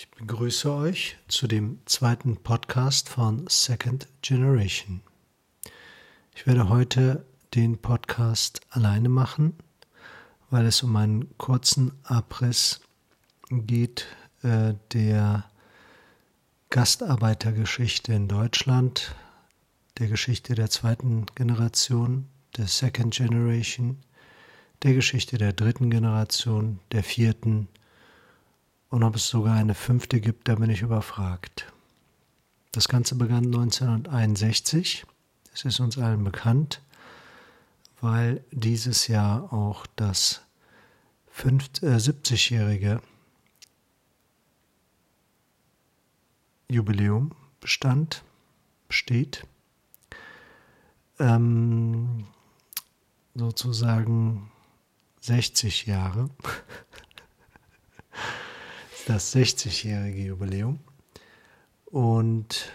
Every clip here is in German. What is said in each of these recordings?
Ich begrüße euch zu dem zweiten Podcast von Second Generation. Ich werde heute den Podcast alleine machen, weil es um einen kurzen Abriss geht äh, der Gastarbeitergeschichte in Deutschland, der Geschichte der zweiten Generation, der Second Generation, der Geschichte der dritten Generation, der vierten und ob es sogar eine fünfte gibt, da bin ich überfragt. Das Ganze begann 1961, es ist uns allen bekannt, weil dieses Jahr auch das äh, 70-jährige Jubiläum bestand, besteht. Ähm, sozusagen 60 Jahre. das 60-jährige Jubiläum. Und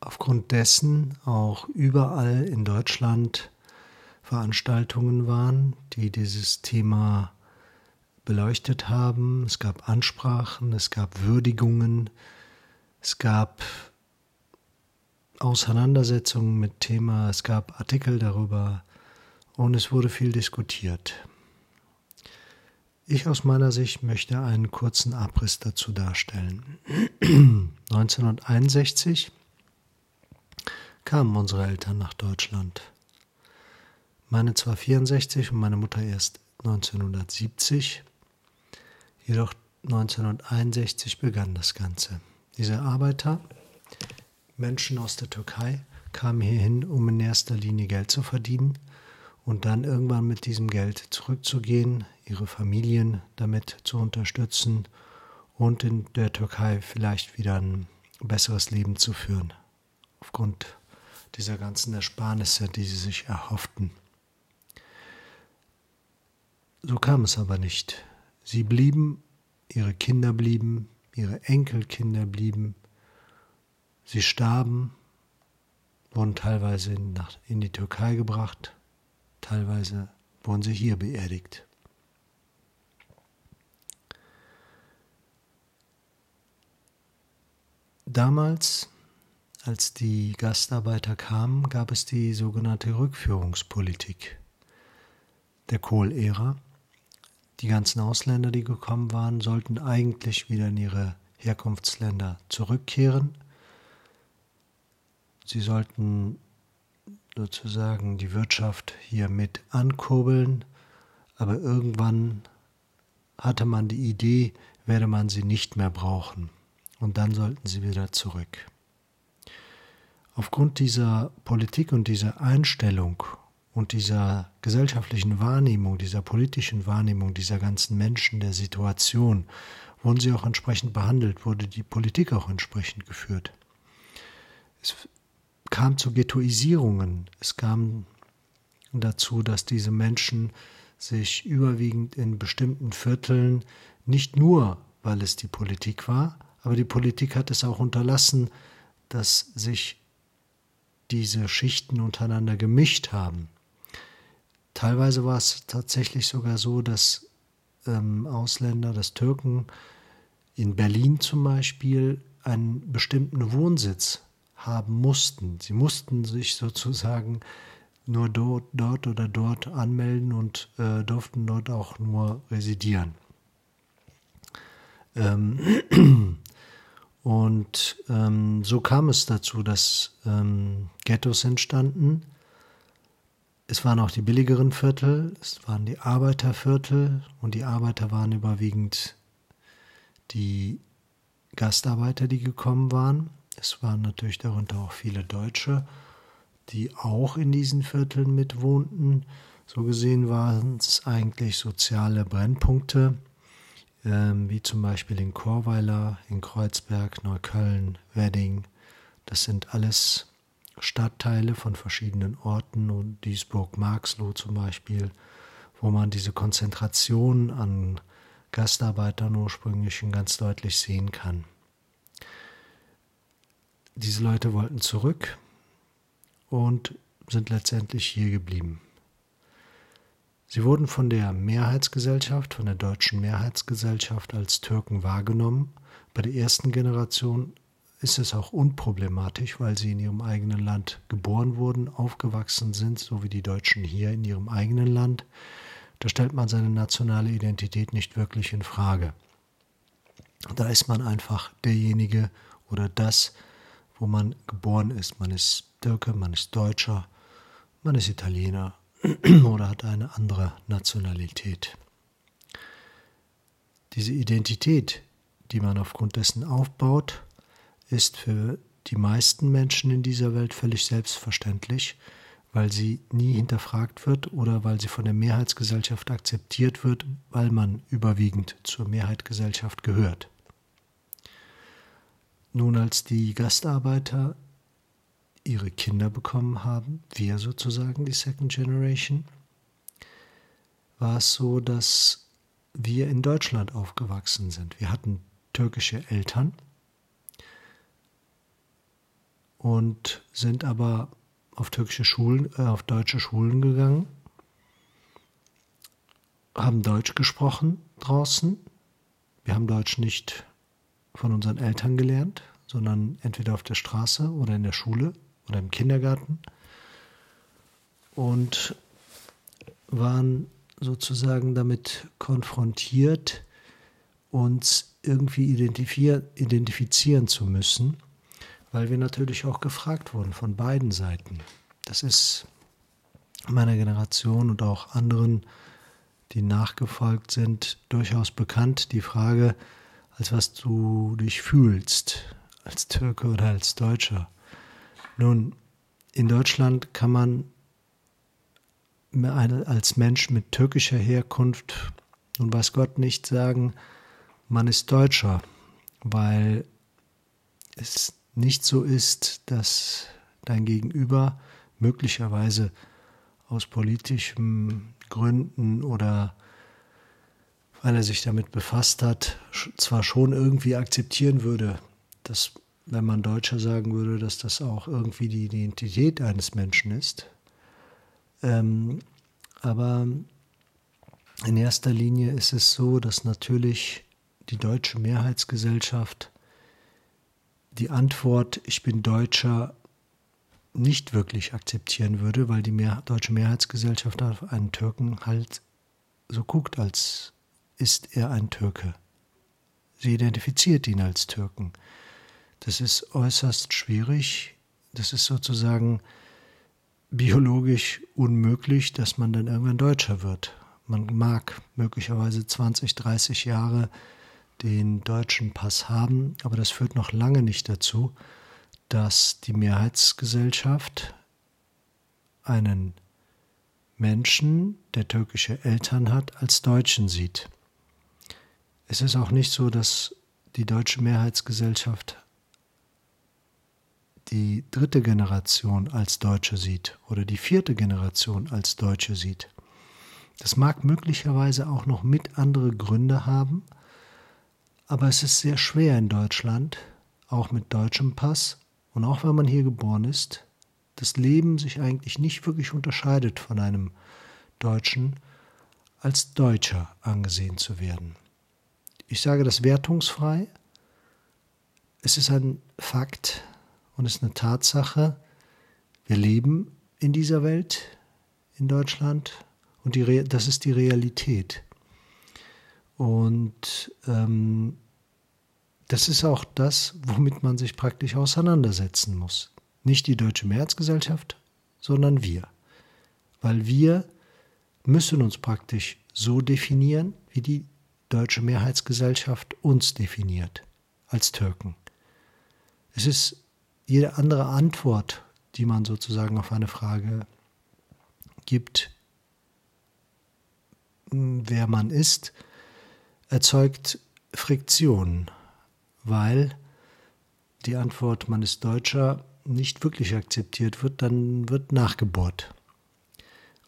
aufgrund dessen auch überall in Deutschland Veranstaltungen waren, die dieses Thema beleuchtet haben. Es gab Ansprachen, es gab Würdigungen, es gab Auseinandersetzungen mit Thema, es gab Artikel darüber und es wurde viel diskutiert. Ich aus meiner Sicht möchte einen kurzen Abriss dazu darstellen. 1961 kamen unsere Eltern nach Deutschland. Meine zwar 64 und meine Mutter erst 1970, jedoch 1961 begann das Ganze. Diese Arbeiter, Menschen aus der Türkei, kamen hierhin, um in erster Linie Geld zu verdienen und dann irgendwann mit diesem Geld zurückzugehen, ihre Familien damit zu unterstützen und in der Türkei vielleicht wieder ein besseres Leben zu führen, aufgrund dieser ganzen Ersparnisse, die sie sich erhofften. So kam es aber nicht. Sie blieben, ihre Kinder blieben, ihre Enkelkinder blieben, sie starben, wurden teilweise in, die Türkei gebracht, Teilweise wurden sie hier beerdigt. Damals, als die Gastarbeiter kamen, gab es die sogenannte Rückführungspolitik der Kohl-Ära. Die ganzen Ausländer, die gekommen waren, sollten eigentlich wieder in ihre Herkunftsländer zurückkehren. Sie sollten sozusagen die Wirtschaft hier mit ankurbeln, aber irgendwann hatte man die Idee, werde man sie nicht mehr brauchen und dann sollten sie wieder zurück. Aufgrund dieser Politik und dieser Einstellung und dieser gesellschaftlichen Wahrnehmung, dieser politischen Wahrnehmung dieser ganzen Menschen, der Situation, wurden sie auch entsprechend behandelt, wurde die Politik auch entsprechend geführt. Es kam zu Ghettoisierungen. Es kam dazu, dass diese Menschen sich überwiegend in bestimmten Vierteln, nicht nur, weil es die Politik war, aber die Politik hat es auch unterlassen, dass sich diese Schichten untereinander gemischt haben. Teilweise war es tatsächlich sogar so, dass ähm, Ausländer, dass Türken in Berlin zum Beispiel einen bestimmten Wohnsitz haben mussten. Sie mussten sich sozusagen nur dort, dort oder dort anmelden und äh, durften dort auch nur residieren. Ähm, und ähm, so kam es dazu, dass ähm, Ghettos entstanden. Es waren auch die billigeren Viertel, es waren die Arbeiterviertel und die Arbeiter waren überwiegend die Gastarbeiter, die gekommen waren. Es waren natürlich darunter auch viele Deutsche, die auch in diesen Vierteln mitwohnten. So gesehen waren es eigentlich soziale Brennpunkte, ähm, wie zum Beispiel in Chorweiler, in Kreuzberg, Neukölln, Wedding. Das sind alles Stadtteile von verschiedenen Orten und Duisburg-Marxloh zum Beispiel, wo man diese Konzentration an Gastarbeitern ursprünglich ganz deutlich sehen kann. Diese Leute wollten zurück und sind letztendlich hier geblieben. Sie wurden von der Mehrheitsgesellschaft, von der deutschen Mehrheitsgesellschaft als Türken wahrgenommen. Bei der ersten Generation ist es auch unproblematisch, weil sie in ihrem eigenen Land geboren wurden, aufgewachsen sind, so wie die Deutschen hier in ihrem eigenen Land. Da stellt man seine nationale Identität nicht wirklich in Frage. Da ist man einfach derjenige oder das, wo man geboren ist. Man ist Türke, man ist Deutscher, man ist Italiener oder hat eine andere Nationalität. Diese Identität, die man aufgrund dessen aufbaut, ist für die meisten Menschen in dieser Welt völlig selbstverständlich, weil sie nie hinterfragt wird oder weil sie von der Mehrheitsgesellschaft akzeptiert wird, weil man überwiegend zur Mehrheitsgesellschaft gehört. Nun, als die Gastarbeiter ihre Kinder bekommen haben, wir sozusagen die Second Generation, war es so, dass wir in Deutschland aufgewachsen sind. Wir hatten türkische Eltern und sind aber auf türkische Schulen, äh, auf deutsche Schulen gegangen, haben Deutsch gesprochen draußen. Wir haben Deutsch nicht von unseren Eltern gelernt, sondern entweder auf der Straße oder in der Schule oder im Kindergarten und waren sozusagen damit konfrontiert, uns irgendwie identifizieren zu müssen weil wir natürlich auch gefragt wurden von beiden Seiten. Das ist meiner Generation und auch anderen, die nachgefolgt sind, durchaus bekannt, die Frage, als was du dich fühlst, als Türke oder als Deutscher. Nun, in Deutschland kann man als Mensch mit türkischer Herkunft nun weiß Gott nicht sagen, man ist Deutscher, weil es nicht so ist, dass dein Gegenüber möglicherweise aus politischen Gründen oder weil er sich damit befasst hat, zwar schon irgendwie akzeptieren würde, dass, wenn man Deutscher sagen würde, dass das auch irgendwie die Identität eines Menschen ist. Ähm, aber in erster Linie ist es so, dass natürlich die deutsche Mehrheitsgesellschaft die Antwort, ich bin Deutscher, nicht wirklich akzeptieren würde, weil die Mehr deutsche Mehrheitsgesellschaft auf einen Türken halt so guckt, als ist er ein Türke. Sie identifiziert ihn als Türken. Das ist äußerst schwierig. Das ist sozusagen biologisch unmöglich, dass man dann irgendwann Deutscher wird. Man mag möglicherweise 20, 30 Jahre den deutschen Pass haben, aber das führt noch lange nicht dazu, dass die Mehrheitsgesellschaft einen Menschen, der türkische Eltern hat, als Deutschen sieht. Es ist auch nicht so, dass die deutsche Mehrheitsgesellschaft die dritte Generation als Deutsche sieht oder die vierte Generation als Deutsche sieht. Das mag möglicherweise auch noch mit andere Gründe haben, aber es ist sehr schwer in Deutschland, auch mit deutschem Pass und auch wenn man hier geboren ist, das Leben sich eigentlich nicht wirklich unterscheidet von einem Deutschen, als Deutscher angesehen zu werden. Ich sage das wertungsfrei. Es ist ein Fakt und es ist eine Tatsache. Wir leben in dieser Welt, in Deutschland, und die, das ist die Realität. Und ähm, das ist auch das, womit man sich praktisch auseinandersetzen muss. Nicht die Deutsche Mehrheitsgesellschaft, sondern wir. Weil wir müssen uns praktisch so definieren, wie die Deutsche Mehrheitsgesellschaft uns definiert, als Türken. Es ist jede andere Antwort, die man sozusagen auf eine Frage gibt, wer man ist, erzeugt Friktion, weil die Antwort, man ist Deutscher, nicht wirklich akzeptiert wird, dann wird nachgebohrt.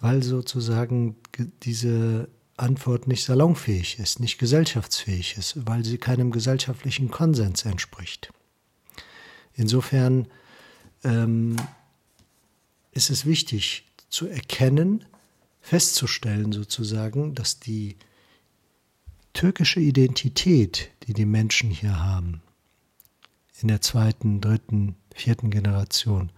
Weil sozusagen diese Antwort nicht salonfähig ist, nicht gesellschaftsfähig ist, weil sie keinem gesellschaftlichen Konsens entspricht. Insofern ähm, ist es wichtig zu erkennen, festzustellen sozusagen, dass die türkische Identität, die die Menschen hier haben, in der zweiten, dritten, vierten Generation,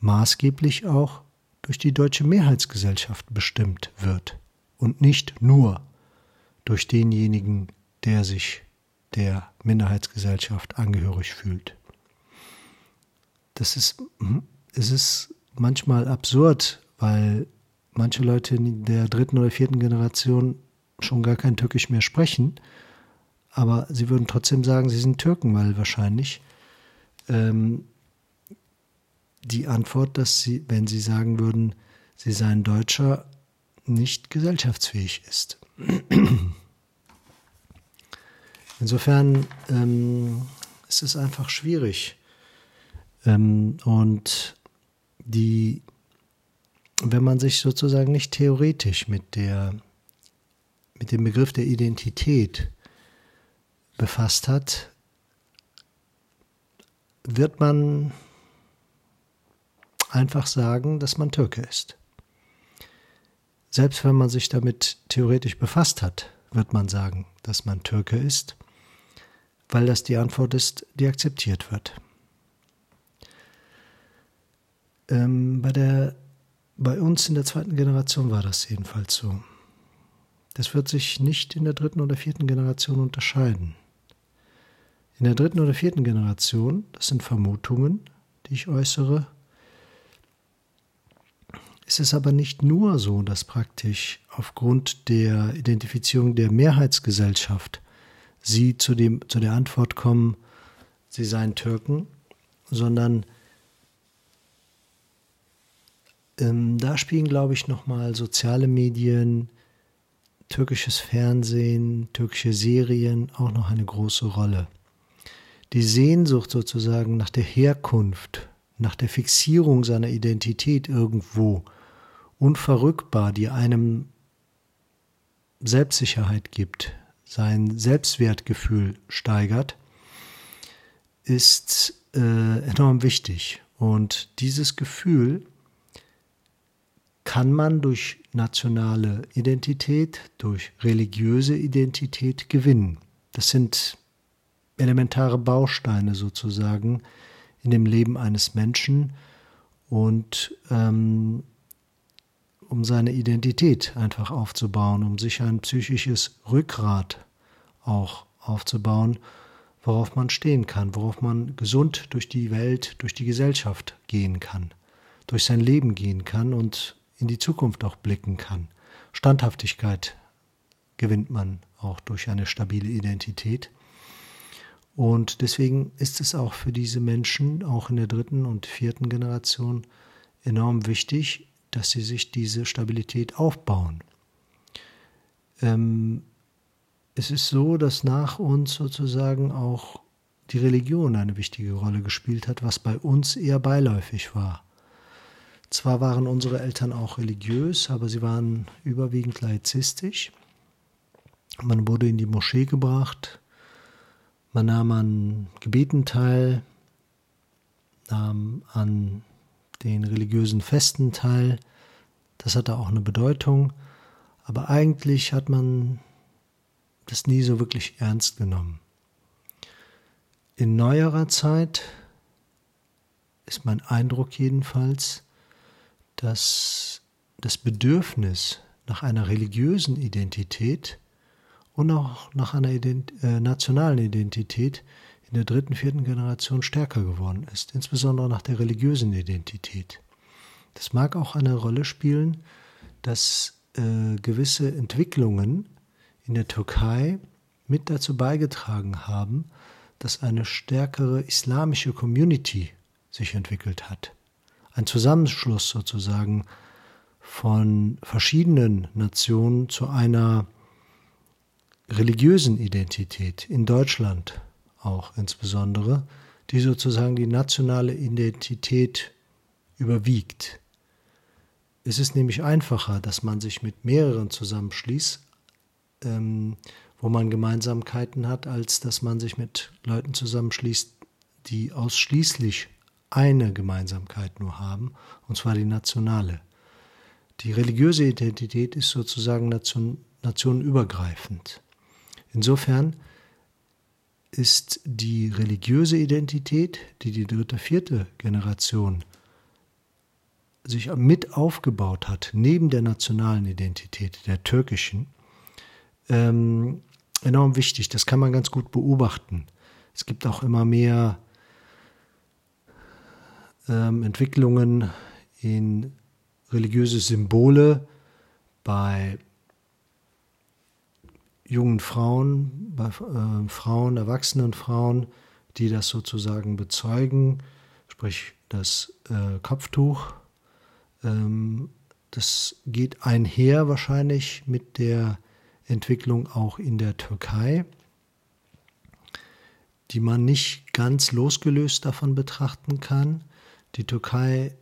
maßgeblich auch durch die deutsche Mehrheitsgesellschaft bestimmt wird und nicht nur durch denjenigen, der sich der Minderheitsgesellschaft angehörig fühlt. Das ist, es ist manchmal absurd, weil manche Leute in der dritten oder vierten Generation schon gar kein Türkisch mehr sprechen, aber sie würden trotzdem sagen, sie sind Türken, weil wahrscheinlich ähm, die Antwort, dass sie, wenn sie sagen würden, sie seien Deutscher, nicht gesellschaftsfähig ist. Insofern ähm, ist es einfach schwierig. Ähm, und die, wenn man sich sozusagen nicht theoretisch mit der, mit dem Begriff der Identität befasst hat, wird man einfach sagen, dass man Türke ist. Selbst wenn man sich damit theoretisch befasst hat, wird man sagen, dass man Türke ist, weil das die Antwort ist, die akzeptiert wird. Ähm, bei, der, bei uns in der zweiten Generation war das jedenfalls so. Das wird sich nicht in der dritten oder vierten Generation unterscheiden. In der dritten oder vierten Generation, das sind Vermutungen, die ich äußere, ist es aber nicht nur so, dass praktisch aufgrund der Identifizierung der Mehrheitsgesellschaft sie zu, dem, zu der Antwort kommen, sie seien Türken, sondern ähm, da spielen, glaube ich, nochmal soziale Medien, türkisches Fernsehen, türkische Serien auch noch eine große Rolle. Die Sehnsucht sozusagen nach der Herkunft, nach der Fixierung seiner Identität irgendwo, unverrückbar, die einem Selbstsicherheit gibt, sein Selbstwertgefühl steigert, ist äh, enorm wichtig. Und dieses Gefühl kann man durch nationale Identität, durch religiöse Identität gewinnen. Das sind elementare Bausteine sozusagen in dem Leben eines Menschen und ähm, um seine Identität einfach aufzubauen, um sich ein psychisches Rückgrat auch aufzubauen, worauf man stehen kann, worauf man gesund durch die Welt, durch die Gesellschaft gehen kann, durch sein Leben gehen kann und in die Zukunft auch blicken kann. Standhaftigkeit gewinnt man auch durch eine stabile Identität. Und deswegen ist es auch für diese Menschen, auch in der dritten und vierten Generation, enorm wichtig, dass sie sich diese Stabilität aufbauen. Ähm, es ist so, dass nach uns sozusagen auch die Religion eine wichtige Rolle gespielt hat, was bei uns eher beiläufig war. Zwar waren unsere Eltern auch religiös, aber sie waren überwiegend laizistisch. Man wurde in die Moschee gebracht, man nahm an Gebeten teil, nahm an den religiösen Festen teil. Das hatte auch eine Bedeutung, aber eigentlich hat man das nie so wirklich ernst genommen. In neuerer Zeit ist mein Eindruck jedenfalls, dass das Bedürfnis nach einer religiösen Identität und auch nach einer Ident äh, nationalen Identität in der dritten, vierten Generation stärker geworden ist, insbesondere nach der religiösen Identität. Das mag auch eine Rolle spielen, dass äh, gewisse Entwicklungen in der Türkei mit dazu beigetragen haben, dass eine stärkere islamische Community sich entwickelt hat ein Zusammenschluss sozusagen von verschiedenen Nationen zu einer religiösen Identität, in Deutschland auch insbesondere, die sozusagen die nationale Identität überwiegt. Es ist nämlich einfacher, dass man sich mit mehreren zusammenschließt, ähm, wo man Gemeinsamkeiten hat, als dass man sich mit Leuten zusammenschließt, die ausschließlich eine Gemeinsamkeit nur haben, und zwar die nationale. Die religiöse Identität ist sozusagen nation, nationenübergreifend. Insofern ist die religiöse Identität, die die dritte, vierte Generation sich mit aufgebaut hat, neben der nationalen Identität, der türkischen, ähm, enorm wichtig. Das kann man ganz gut beobachten. Es gibt auch immer mehr ähm, Entwicklungen in religiöse Symbole bei jungen Frauen, bei äh, Frauen, erwachsenen Frauen, die das sozusagen bezeugen, sprich das äh, Kopftuch. Ähm, das geht einher wahrscheinlich mit der Entwicklung auch in der Türkei, die man nicht ganz losgelöst davon betrachten kann. Die Türkei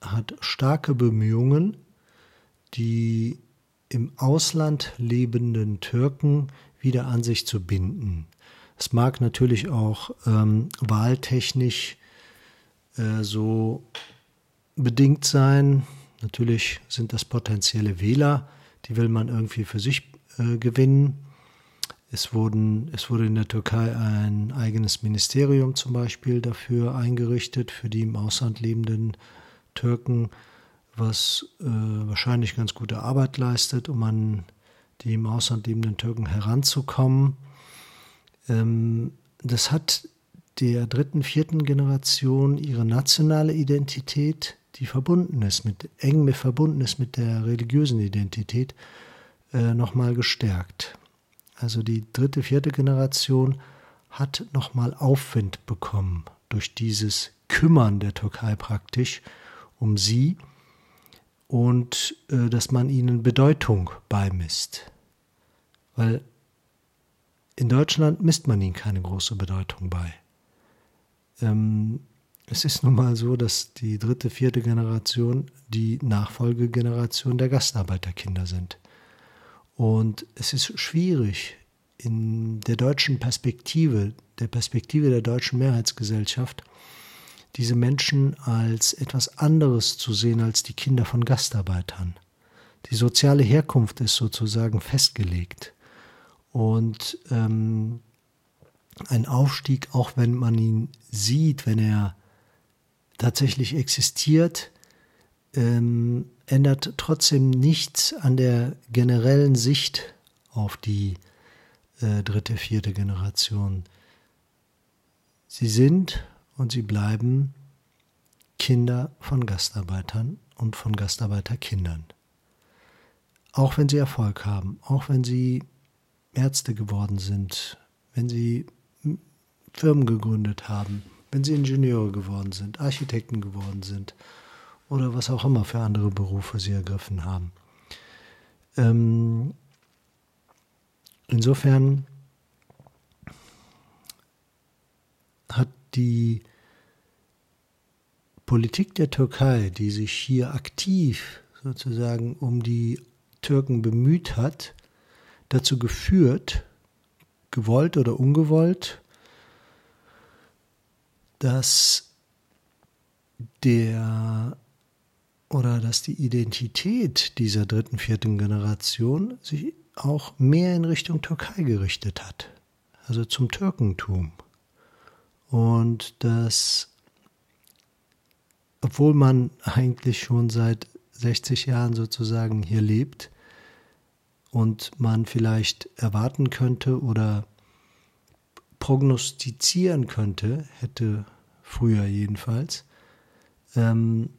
hat starke Bemühungen, die im Ausland lebenden Türken wieder an sich zu binden. Es mag natürlich auch ähm, wahltechnisch äh, so bedingt sein. Natürlich sind das potenzielle Wähler, die will man irgendwie für sich äh, gewinnen. Es, wurden, es wurde in der Türkei ein eigenes Ministerium zum Beispiel dafür eingerichtet, für die im Ausland lebenden Türken was äh, wahrscheinlich ganz gute Arbeit leistet, um an die im Ausland lebenden Türken heranzukommen. Ähm, das hat der dritten, vierten Generation ihre nationale Identität, die verbunden ist, mit, eng verbunden ist mit der religiösen Identität, äh, nochmal gestärkt. Also die dritte, vierte Generation hat nochmal Aufwind bekommen durch dieses Kümmern der Türkei praktisch um sie und äh, dass man ihnen Bedeutung beimisst. Weil in Deutschland misst man ihnen keine große Bedeutung bei. Ähm, es ist nun mal so, dass die dritte, vierte Generation die Nachfolgegeneration der Gastarbeiterkinder sind. Und es ist schwierig, in der deutschen Perspektive, der Perspektive der deutschen Mehrheitsgesellschaft, diese Menschen als etwas anderes zu sehen als die Kinder von Gastarbeitern. Die soziale Herkunft ist sozusagen festgelegt. Und ähm, ein Aufstieg, auch wenn man ihn sieht, wenn er tatsächlich existiert, ähm, ändert trotzdem nichts an der generellen Sicht auf die äh, dritte, vierte Generation. Sie sind und sie bleiben Kinder von Gastarbeitern und von Gastarbeiterkindern. Auch wenn sie Erfolg haben, auch wenn sie Ärzte geworden sind, wenn sie Firmen gegründet haben, wenn sie Ingenieure geworden sind, Architekten geworden sind oder was auch immer für andere Berufe sie ergriffen haben. Ähm, insofern hat die Politik der Türkei, die sich hier aktiv sozusagen um die Türken bemüht hat, dazu geführt, gewollt oder ungewollt, dass der oder dass die Identität dieser dritten, vierten Generation sich auch mehr in Richtung Türkei gerichtet hat, also zum Türkentum. Und dass obwohl man eigentlich schon seit 60 Jahren sozusagen hier lebt und man vielleicht erwarten könnte oder prognostizieren könnte, hätte früher jedenfalls, ähm,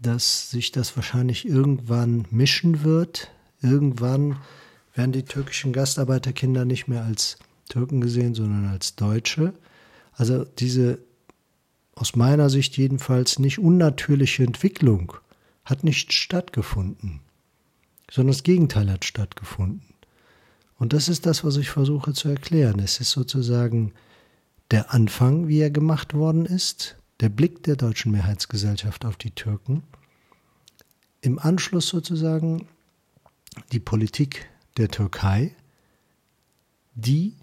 dass sich das wahrscheinlich irgendwann mischen wird. Irgendwann werden die türkischen Gastarbeiterkinder nicht mehr als Türken gesehen, sondern als Deutsche. Also diese aus meiner Sicht jedenfalls nicht unnatürliche Entwicklung hat nicht stattgefunden, sondern das Gegenteil hat stattgefunden. Und das ist das, was ich versuche zu erklären. Es ist sozusagen der Anfang, wie er gemacht worden ist, der Blick der deutschen Mehrheitsgesellschaft auf die Türken, im Anschluss sozusagen die Politik der Türkei, die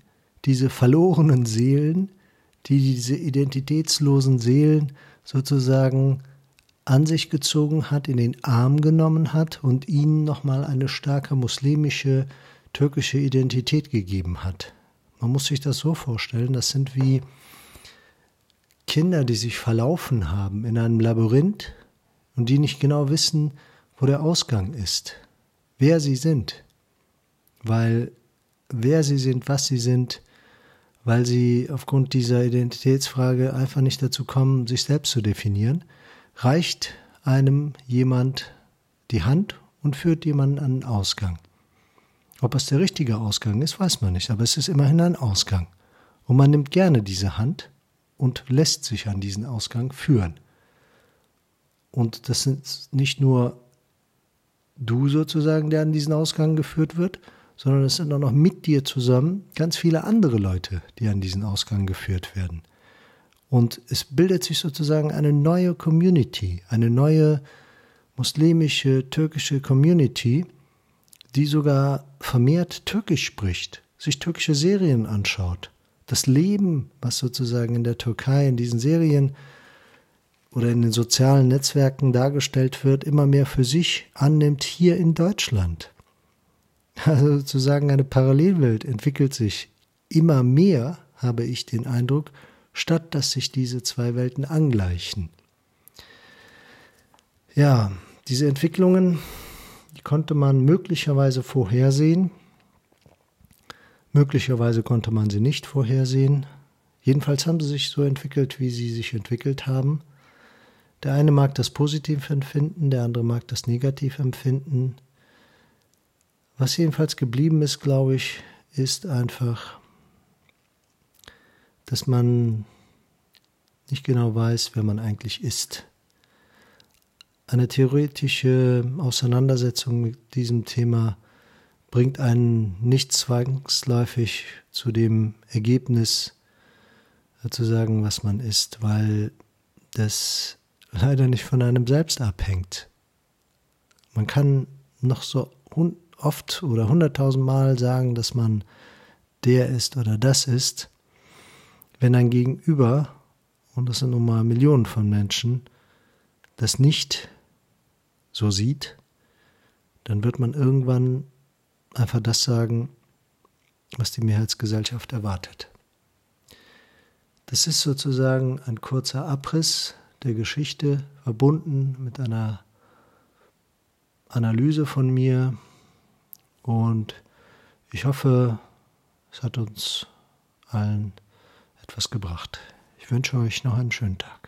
diese verlorenen Seelen die diese identitätslosen Seelen sozusagen an sich gezogen hat, in den Arm genommen hat und ihnen nochmal eine starke muslimische, türkische Identität gegeben hat. Man muss sich das so vorstellen, das sind wie Kinder, die sich verlaufen haben in einem Labyrinth und die nicht genau wissen, wo der Ausgang ist, wer sie sind, weil wer sie sind, was sie sind, weil sie aufgrund dieser Identitätsfrage einfach nicht dazu kommen, sich selbst zu definieren, reicht einem jemand die Hand und führt jemanden an den Ausgang. Ob es der richtige Ausgang ist, weiß man nicht, aber es ist immerhin ein Ausgang. Und man nimmt gerne diese Hand und lässt sich an diesen Ausgang führen. Und das sind nicht nur du sozusagen, der an diesen Ausgang geführt wird, sondern es sind auch noch mit dir zusammen ganz viele andere Leute, die an diesen Ausgang geführt werden. Und es bildet sich sozusagen eine neue Community, eine neue muslimische, türkische Community, die sogar vermehrt Türkisch spricht, sich türkische Serien anschaut, das Leben, was sozusagen in der Türkei in diesen Serien oder in den sozialen Netzwerken dargestellt wird, immer mehr für sich annimmt hier in Deutschland. Also sozusagen eine Parallelwelt entwickelt sich immer mehr, habe ich den Eindruck, statt dass sich diese zwei Welten angleichen. Ja, diese Entwicklungen, die konnte man möglicherweise vorhersehen. Möglicherweise konnte man sie nicht vorhersehen. Jedenfalls haben sie sich so entwickelt, wie sie sich entwickelt haben. Der eine mag das positiv empfinden, der andere mag das negativ empfinden. Was jedenfalls geblieben ist, glaube ich, ist einfach, dass man nicht genau weiß, wer man eigentlich ist. Eine theoretische Auseinandersetzung mit diesem Thema bringt einen nicht zwangsläufig zu dem Ergebnis, zu sagen, was man ist, weil das leider nicht von einem selbst abhängt. Man kann noch so oft oder hunderttausendmal sagen, dass man der ist oder das ist, wenn ein Gegenüber, und das sind nun mal Millionen von Menschen, das nicht so sieht, dann wird man irgendwann einfach das sagen, was die Mehrheitsgesellschaft erwartet. Das ist sozusagen ein kurzer Abriss der Geschichte verbunden mit einer Analyse von mir und ich hoffe, es hat uns allen etwas gebracht. Ich wünsche euch noch einen schönen Tag.